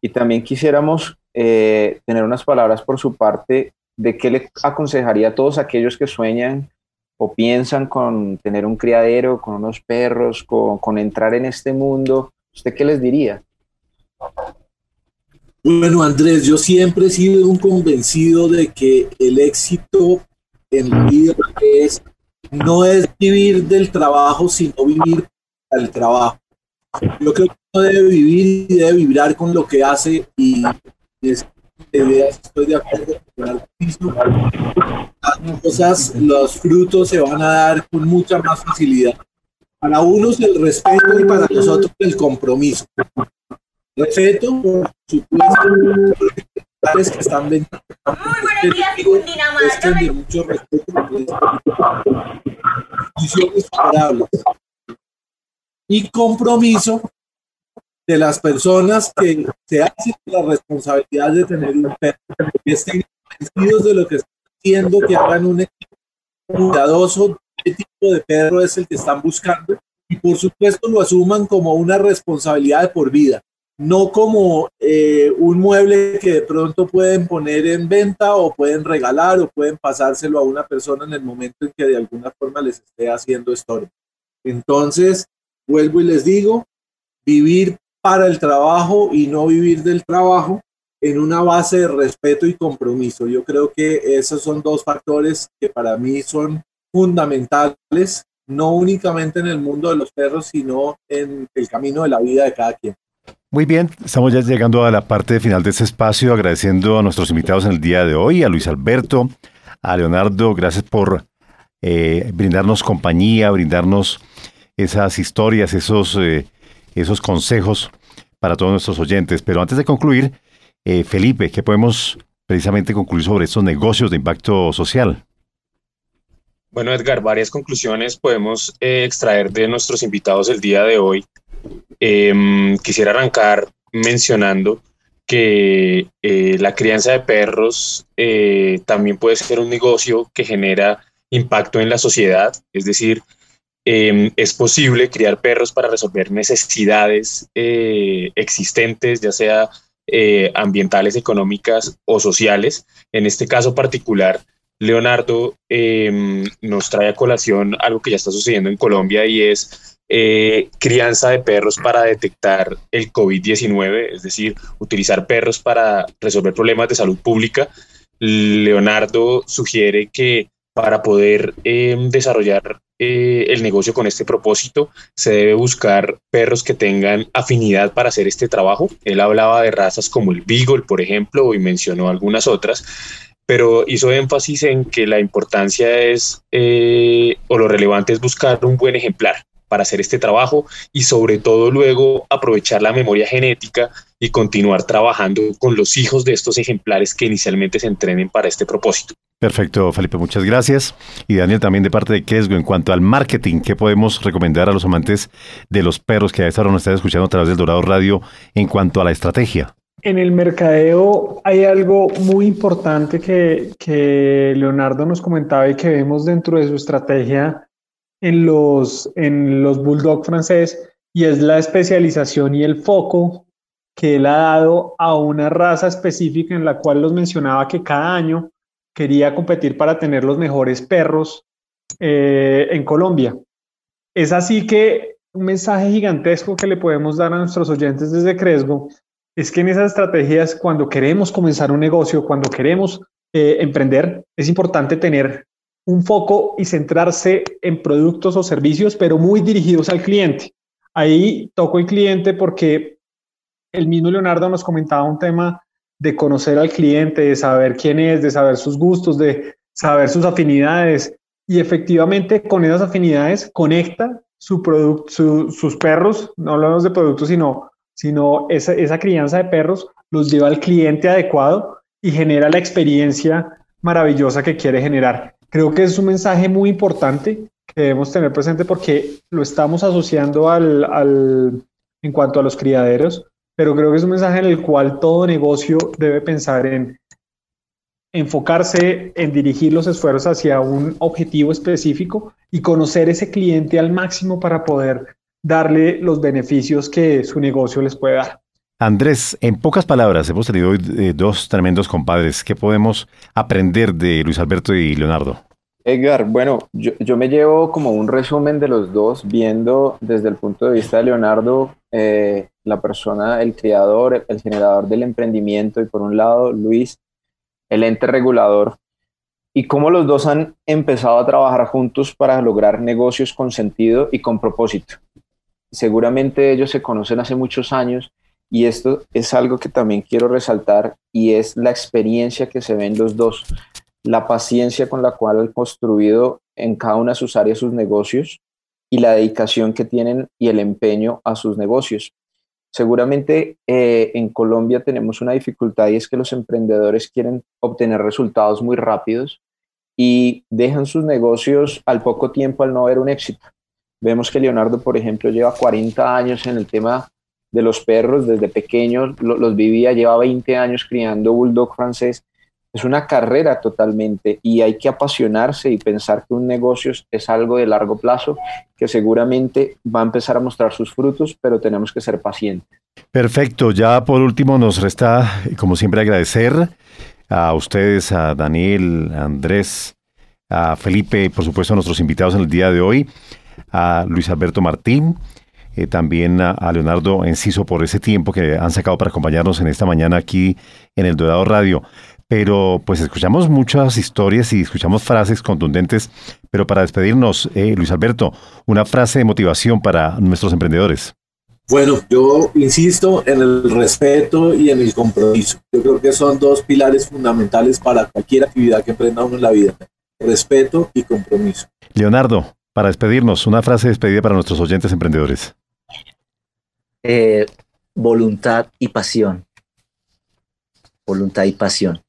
Y también quisiéramos eh, tener unas palabras por su parte de qué le aconsejaría a todos aquellos que sueñan o piensan con tener un criadero, con unos perros, con, con entrar en este mundo. ¿Usted qué les diría? Bueno, Andrés, yo siempre he sido un convencido de que el éxito en la vida es, no es vivir del trabajo, sino vivir del trabajo. Yo creo que uno debe vivir y debe vibrar con lo que hace y estoy de acuerdo con las cosas, los frutos se van a dar con mucha más facilidad. Para unos el respeto y para nosotros el compromiso. Respeto, por supuesto, que están vendiendo. Muy buenos mucho respeto. Condiciones favorables. Y compromiso de las personas que se hacen la responsabilidad de tener un perro, que estén convencidos de lo que están haciendo, que hagan un equipo cuidadoso, qué tipo de perro es el que están buscando y por supuesto lo asuman como una responsabilidad de por vida no como eh, un mueble que de pronto pueden poner en venta o pueden regalar o pueden pasárselo a una persona en el momento en que de alguna forma les esté haciendo historia. Entonces, vuelvo y les digo, vivir para el trabajo y no vivir del trabajo en una base de respeto y compromiso. Yo creo que esos son dos factores que para mí son fundamentales, no únicamente en el mundo de los perros, sino en el camino de la vida de cada quien. Muy bien, estamos ya llegando a la parte final de este espacio, agradeciendo a nuestros invitados en el día de hoy, a Luis Alberto, a Leonardo, gracias por eh, brindarnos compañía, brindarnos esas historias, esos, eh, esos consejos para todos nuestros oyentes. Pero antes de concluir, eh, Felipe, ¿qué podemos precisamente concluir sobre estos negocios de impacto social? Bueno, Edgar, varias conclusiones podemos extraer de nuestros invitados el día de hoy. Em, quisiera arrancar mencionando que la crianza de perros también puede ser un negocio que genera impacto en la sociedad, es decir, em, es posible criar perros para resolver necesidades eh, existentes, ya sea eh, ambientales, económicas o sociales. En este caso particular, Leonardo em, nos trae a colación algo que ya está sucediendo en Colombia y es eh, crianza de perros para detectar el COVID-19, es decir, utilizar perros para resolver problemas de salud pública. Leonardo sugiere que para poder em, desarrollar eh, el negocio con este propósito, se debe buscar perros que tengan afinidad para hacer este trabajo. Él hablaba de razas como el Beagle, por ejemplo, y mencionó algunas otras, pero hizo énfasis en que la importancia es, eh, o lo relevante es buscar un buen ejemplar para hacer este trabajo y sobre todo luego aprovechar la memoria genética y continuar trabajando con los hijos de estos ejemplares que inicialmente se entrenen para este propósito. Perfecto, Felipe, muchas gracias. Y Daniel, también de parte de Kesgo, en cuanto al marketing, ¿qué podemos recomendar a los amantes de los perros que a esta hora nos están escuchando a través del Dorado Radio en cuanto a la estrategia? En el mercadeo hay algo muy importante que, que Leonardo nos comentaba y que vemos dentro de su estrategia en los, en los bulldog francés y es la especialización y el foco que él ha dado a una raza específica en la cual los mencionaba que cada año quería competir para tener los mejores perros eh, en Colombia. Es así que un mensaje gigantesco que le podemos dar a nuestros oyentes desde Cresgo es que en esas estrategias, cuando queremos comenzar un negocio, cuando queremos eh, emprender, es importante tener un foco y centrarse en productos o servicios, pero muy dirigidos al cliente. Ahí toco el cliente porque el mismo Leonardo nos comentaba un tema de conocer al cliente, de saber quién es, de saber sus gustos, de saber sus afinidades. Y efectivamente con esas afinidades conecta su sus perros, no hablamos de productos, sino, sino esa crianza de perros los lleva al cliente adecuado y genera la experiencia maravillosa que quiere generar. Creo que es un mensaje muy importante que debemos tener presente porque lo estamos asociando al, al, en cuanto a los criaderos, pero creo que es un mensaje en el cual todo negocio debe pensar en enfocarse en dirigir los esfuerzos hacia un objetivo específico y conocer ese cliente al máximo para poder darle los beneficios que su negocio les puede dar. Andrés, en pocas palabras, hemos tenido eh, dos tremendos compadres. ¿Qué podemos aprender de Luis Alberto y Leonardo? Edgar, bueno, yo, yo, me llevo como un resumen de los dos, viendo desde el punto de vista de Leonardo, eh, la persona, el creador, el generador del emprendimiento, y por un lado Luis, el ente regulador, y cómo los dos han empezado a trabajar juntos para lograr negocios con sentido y con propósito. Seguramente ellos se conocen hace muchos años y esto es algo que también quiero resaltar y es la experiencia que se ven los dos la paciencia con la cual han construido en cada una de sus áreas sus negocios y la dedicación que tienen y el empeño a sus negocios. Seguramente eh, en Colombia tenemos una dificultad y es que los emprendedores quieren obtener resultados muy rápidos y dejan sus negocios al poco tiempo al no ver un éxito. Vemos que Leonardo, por ejemplo, lleva 40 años en el tema de los perros, desde pequeño los vivía, lleva 20 años criando bulldog francés es una carrera totalmente y hay que apasionarse y pensar que un negocio es algo de largo plazo que seguramente va a empezar a mostrar sus frutos, pero tenemos que ser pacientes. Perfecto, ya por último nos resta, como siempre, agradecer a ustedes, a Daniel, a Andrés, a Felipe por supuesto a nuestros invitados en el día de hoy, a Luis Alberto Martín, eh, también a, a, Leonardo Enciso por ese tiempo que han sacado para acompañarnos en esta mañana aquí en el Dorado Radio. Pero pues escuchamos muchas historias y escuchamos frases contundentes, pero para despedirnos, eh, Luis Alberto, una frase de motivación para nuestros emprendedores. Bueno, yo insisto en el respeto y en el compromiso. Yo creo que son dos pilares fundamentales para cualquier actividad que emprenda uno en la vida. Respeto y compromiso. Leonardo, para despedirnos, una frase de despedida para nuestros oyentes emprendedores. Eh, voluntad y pasión. Voluntad y pasión.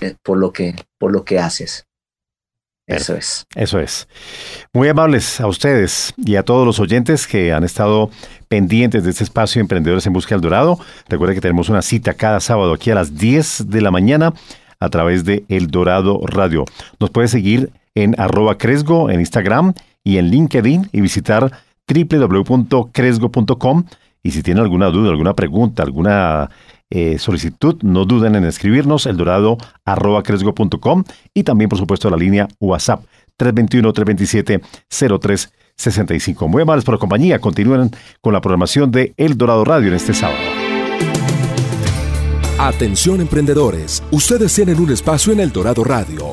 Eh, por lo que, por lo que haces. Eso es. Eso es. Muy amables a ustedes y a todos los oyentes que han estado pendientes de este espacio Emprendedores en Busca del Dorado. Recuerden que tenemos una cita cada sábado aquí a las 10 de la mañana a través de El Dorado Radio. Nos puede seguir en arroba Cresgo en Instagram y en LinkedIn y visitar www.cresgo.com. Y si tienen alguna duda, alguna pregunta, alguna eh, solicitud, no duden en escribirnos eldorado.cresgo.com y también, por supuesto, la línea WhatsApp 321-327-0365. Muy amables por la compañía. Continúen con la programación de El Dorado Radio en este sábado. Atención emprendedores, ustedes tienen un espacio en El Dorado Radio.